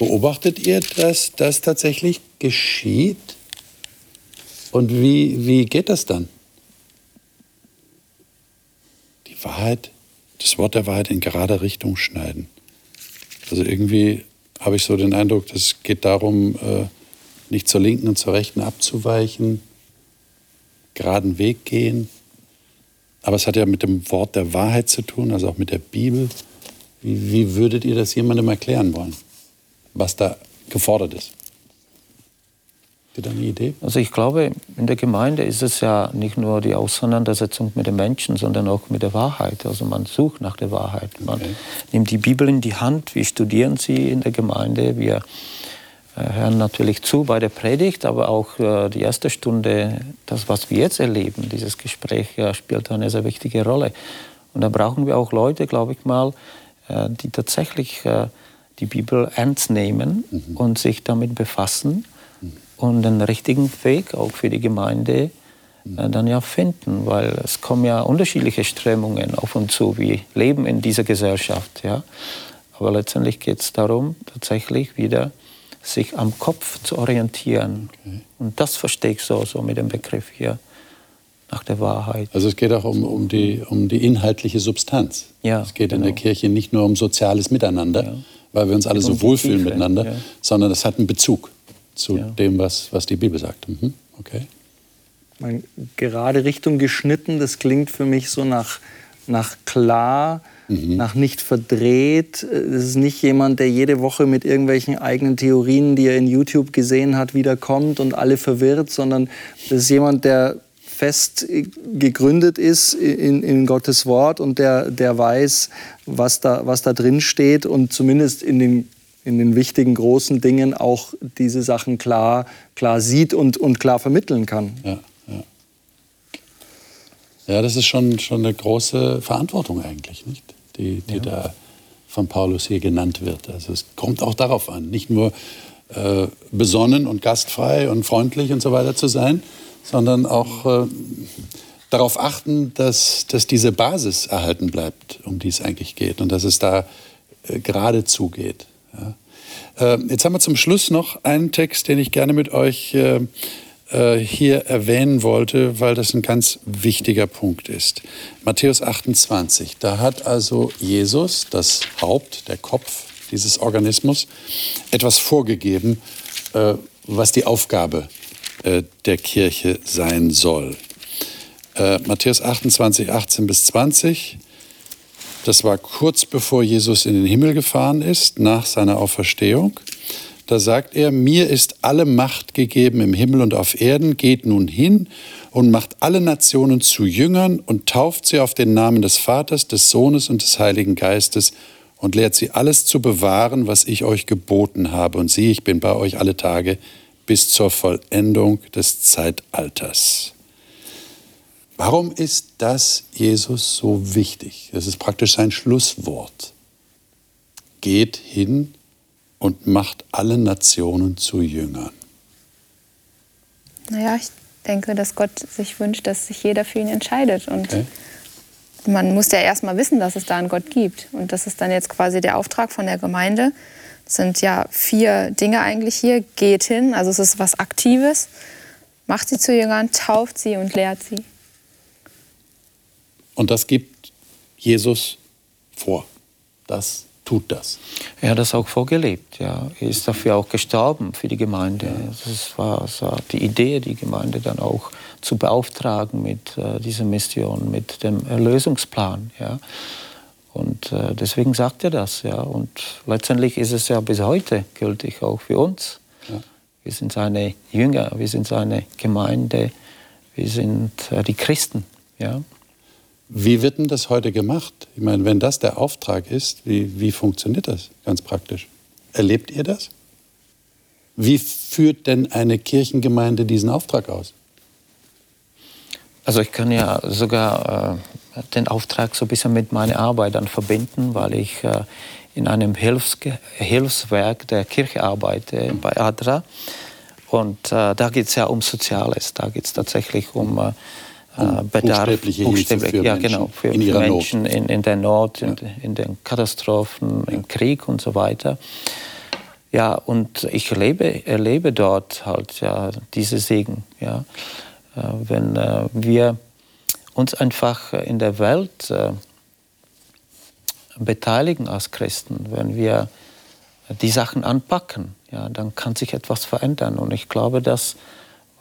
beobachtet ihr, dass das tatsächlich geschieht? Und wie, wie geht das dann? Die Wahrheit, das Wort der Wahrheit in gerader Richtung schneiden. Also irgendwie habe ich so den Eindruck, es geht darum, äh, nicht zur linken und zur rechten abzuweichen, geraden Weg gehen. Aber es hat ja mit dem Wort der Wahrheit zu tun, also auch mit der Bibel. Wie, wie würdet ihr das jemandem erklären wollen, was da gefordert ist? Habt ihr da eine Idee? Also ich glaube, in der Gemeinde ist es ja nicht nur die Auseinandersetzung mit den Menschen, sondern auch mit der Wahrheit. Also man sucht nach der Wahrheit. Man okay. nimmt die Bibel in die Hand, wir studieren sie in der Gemeinde, wir hören natürlich zu bei der Predigt, aber auch äh, die erste Stunde, das, was wir jetzt erleben, dieses Gespräch spielt eine sehr wichtige Rolle. Und da brauchen wir auch Leute, glaube ich mal, äh, die tatsächlich die Bibel ernst nehmen mhm. und sich damit befassen und den richtigen Weg auch für die Gemeinde äh, dann ja finden, weil es kommen ja unterschiedliche Strömungen auf uns zu. Wir leben in dieser Gesellschaft, ja. Aber letztendlich geht es darum, tatsächlich wieder sich am Kopf zu orientieren. Okay. Und das verstehe ich so, so mit dem Begriff hier nach der Wahrheit. Also es geht auch um, um, die, um die inhaltliche Substanz. Ja, es geht genau. in der genau. Kirche nicht nur um soziales Miteinander, ja. weil wir uns alle so wohlfühlen miteinander, ja. sondern es hat einen Bezug zu ja. dem, was, was die Bibel sagt. Mhm. Okay. Meine, gerade Richtung geschnitten, das klingt für mich so nach, nach klar, mhm. nach nicht verdreht. Es ist nicht jemand, der jede Woche mit irgendwelchen eigenen Theorien, die er in YouTube gesehen hat, wiederkommt und alle verwirrt, sondern das ist jemand, der fest gegründet ist in, in Gottes Wort und der, der weiß, was da, was da drin steht und zumindest in den in den wichtigen großen Dingen auch diese Sachen klar, klar sieht und, und klar vermitteln kann. Ja, ja. das ist schon, schon eine große Verantwortung eigentlich, nicht? die, die ja. da von Paulus hier genannt wird. Also es kommt auch darauf an, nicht nur äh, besonnen und gastfrei und freundlich und so weiter zu sein, sondern auch äh, darauf achten, dass, dass diese Basis erhalten bleibt, um die es eigentlich geht und dass es da äh, gerade zugeht. Ja. Äh, jetzt haben wir zum Schluss noch einen Text, den ich gerne mit euch äh, hier erwähnen wollte, weil das ein ganz wichtiger Punkt ist. Matthäus 28, da hat also Jesus, das Haupt, der Kopf dieses Organismus, etwas vorgegeben, äh, was die Aufgabe äh, der Kirche sein soll. Äh, Matthäus 28, 18 bis 20. Das war kurz bevor Jesus in den Himmel gefahren ist, nach seiner Auferstehung. Da sagt er, mir ist alle Macht gegeben im Himmel und auf Erden, geht nun hin und macht alle Nationen zu Jüngern und tauft sie auf den Namen des Vaters, des Sohnes und des Heiligen Geistes und lehrt sie alles zu bewahren, was ich euch geboten habe. Und siehe, ich bin bei euch alle Tage bis zur Vollendung des Zeitalters. Warum ist das Jesus so wichtig? Das ist praktisch sein Schlusswort. Geht hin und macht alle Nationen zu Jüngern. Naja, ich denke, dass Gott sich wünscht, dass sich jeder für ihn entscheidet. Und okay. man muss ja erstmal wissen, dass es da einen Gott gibt. Und das ist dann jetzt quasi der Auftrag von der Gemeinde. Das sind ja vier Dinge eigentlich hier. Geht hin, also es ist was Aktives. Macht sie zu Jüngern, tauft sie und lehrt sie. Und das gibt Jesus vor. Das tut das. Er hat das auch vorgelebt. Ja. Er ist dafür auch gestorben für die Gemeinde. Das war so die Idee, die Gemeinde dann auch zu beauftragen mit äh, dieser Mission, mit dem Erlösungsplan. Ja. Und äh, deswegen sagt er das. Ja. Und letztendlich ist es ja bis heute gültig, auch für uns. Ja. Wir sind seine Jünger, wir sind seine Gemeinde, wir sind äh, die Christen. Ja. Wie wird denn das heute gemacht? Ich meine, wenn das der Auftrag ist, wie, wie funktioniert das ganz praktisch? Erlebt ihr das? Wie führt denn eine Kirchengemeinde diesen Auftrag aus? Also ich kann ja sogar äh, den Auftrag so ein bisschen mit meiner Arbeit dann verbinden, weil ich äh, in einem Hilfs Hilfswerk der Kirche arbeite bei ADRA. Und äh, da geht es ja um Soziales, da geht es tatsächlich um äh, Bedarf, buchstäbliche buchstäblich, für ja, genau, für, in für Menschen in, in, der Not, ja. in, in, den Katastrophen, ja. im Krieg und so weiter. Ja, und ich erlebe, erlebe dort halt ja, diese Segen. Ja. Äh, wenn äh, wir uns einfach in der Welt äh, beteiligen als Christen, wenn wir die Sachen anpacken, ja, dann kann sich etwas verändern. Und ich glaube, dass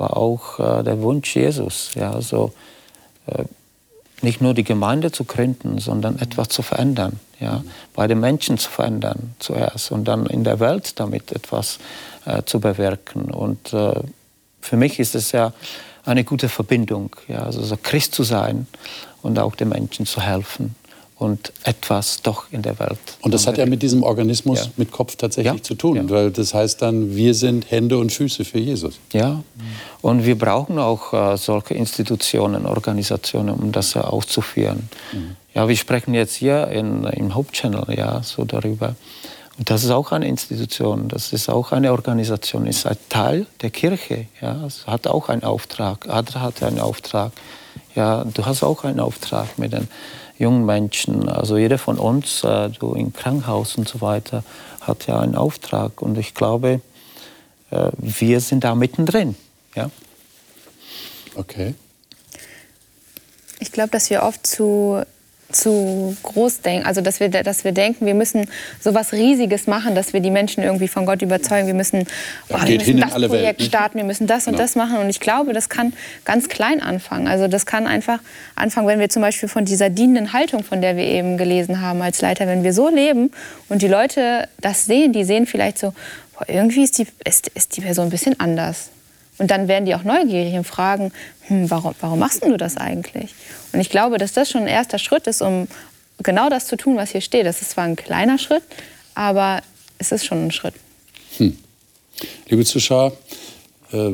war auch äh, der Wunsch Jesus, ja, also äh, nicht nur die Gemeinde zu gründen, sondern etwas zu verändern, ja, bei den Menschen zu verändern zuerst und dann in der Welt damit etwas äh, zu bewirken. Und äh, für mich ist es ja eine gute Verbindung, ja, also so Christ zu sein und auch den Menschen zu helfen und etwas doch in der Welt. Und das hat ja mit diesem Organismus ja. mit Kopf tatsächlich ja. zu tun, ja. weil das heißt dann, wir sind Hände und Füße für Jesus. Ja, und wir brauchen auch äh, solche Institutionen, Organisationen, um das auszuführen. Mhm. Ja, wir sprechen jetzt hier in, im Hauptchannel ja, so darüber. Und das ist auch eine Institution, das ist auch eine Organisation, ist ein Teil der Kirche. Ja, es hat auch einen Auftrag, Adra hat einen Auftrag. Ja, du hast auch einen Auftrag mit den jungen Menschen. Also jeder von uns, äh, du im Krankenhaus und so weiter, hat ja einen Auftrag. Und ich glaube, äh, wir sind da mittendrin. Ja? Okay. Ich glaube, dass wir oft zu zu groß denken, also dass wir, dass wir denken, wir müssen so was Riesiges machen, dass wir die Menschen irgendwie von Gott überzeugen. Wir müssen, oh, wir müssen das Projekt Welt, starten, wir müssen das und genau. das machen. Und ich glaube, das kann ganz klein anfangen. Also das kann einfach anfangen, wenn wir zum Beispiel von dieser dienenden Haltung, von der wir eben gelesen haben als Leiter, wenn wir so leben und die Leute das sehen, die sehen vielleicht so, boah, irgendwie ist die, ist, ist die Person ein bisschen anders. Und dann werden die auch neugierig und fragen, hm, warum, warum machst du das eigentlich? Und ich glaube, dass das schon ein erster Schritt ist, um genau das zu tun, was hier steht. Das ist zwar ein kleiner Schritt, aber es ist schon ein Schritt. Hm. Liebe Zuschauer, äh,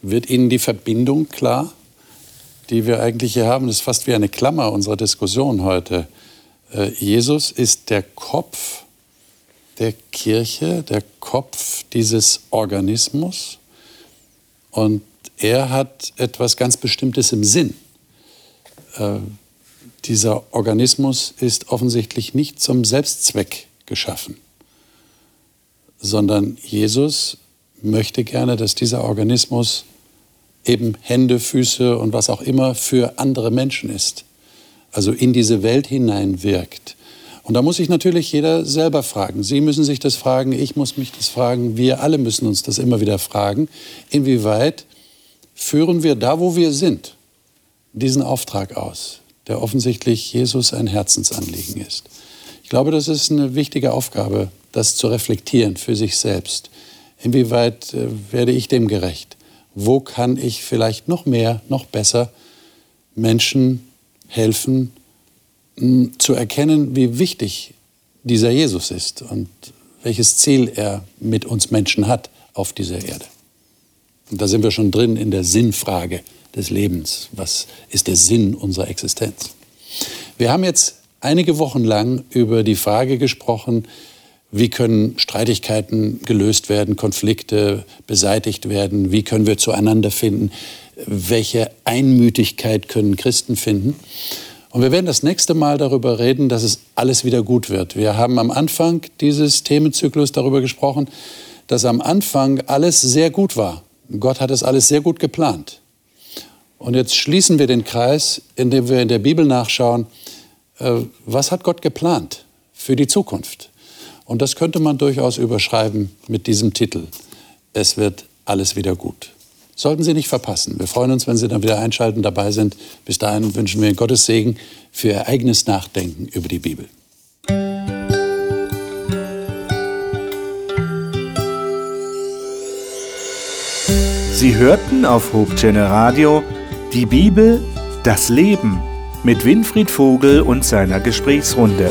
wird Ihnen die Verbindung klar, die wir eigentlich hier haben? Das ist fast wie eine Klammer unserer Diskussion heute. Äh, Jesus ist der Kopf der Kirche, der Kopf dieses Organismus. Und er hat etwas ganz Bestimmtes im Sinn. Äh, dieser Organismus ist offensichtlich nicht zum Selbstzweck geschaffen, sondern Jesus möchte gerne, dass dieser Organismus eben Hände, Füße und was auch immer für andere Menschen ist. Also in diese Welt hineinwirkt. Und da muss sich natürlich jeder selber fragen. Sie müssen sich das fragen, ich muss mich das fragen, wir alle müssen uns das immer wieder fragen. Inwieweit führen wir da, wo wir sind, diesen Auftrag aus, der offensichtlich Jesus ein Herzensanliegen ist? Ich glaube, das ist eine wichtige Aufgabe, das zu reflektieren für sich selbst. Inwieweit äh, werde ich dem gerecht? Wo kann ich vielleicht noch mehr, noch besser Menschen helfen, zu erkennen, wie wichtig dieser Jesus ist und welches Ziel er mit uns Menschen hat auf dieser Erde. Und da sind wir schon drin in der Sinnfrage des Lebens. Was ist der Sinn unserer Existenz? Wir haben jetzt einige Wochen lang über die Frage gesprochen, wie können Streitigkeiten gelöst werden, Konflikte beseitigt werden, wie können wir zueinander finden, welche Einmütigkeit können Christen finden. Und wir werden das nächste Mal darüber reden, dass es alles wieder gut wird. Wir haben am Anfang dieses Themenzyklus darüber gesprochen, dass am Anfang alles sehr gut war. Gott hat es alles sehr gut geplant. Und jetzt schließen wir den Kreis, indem wir in der Bibel nachschauen, äh, was hat Gott geplant für die Zukunft? Und das könnte man durchaus überschreiben mit diesem Titel. Es wird alles wieder gut. Sollten Sie nicht verpassen. Wir freuen uns, wenn Sie dann wieder einschalten, dabei sind. Bis dahin wünschen wir Gottes Segen für Ihr eigenes Nachdenken über die Bibel. Sie hörten auf Hope Channel Radio die Bibel, das Leben mit Winfried Vogel und seiner Gesprächsrunde.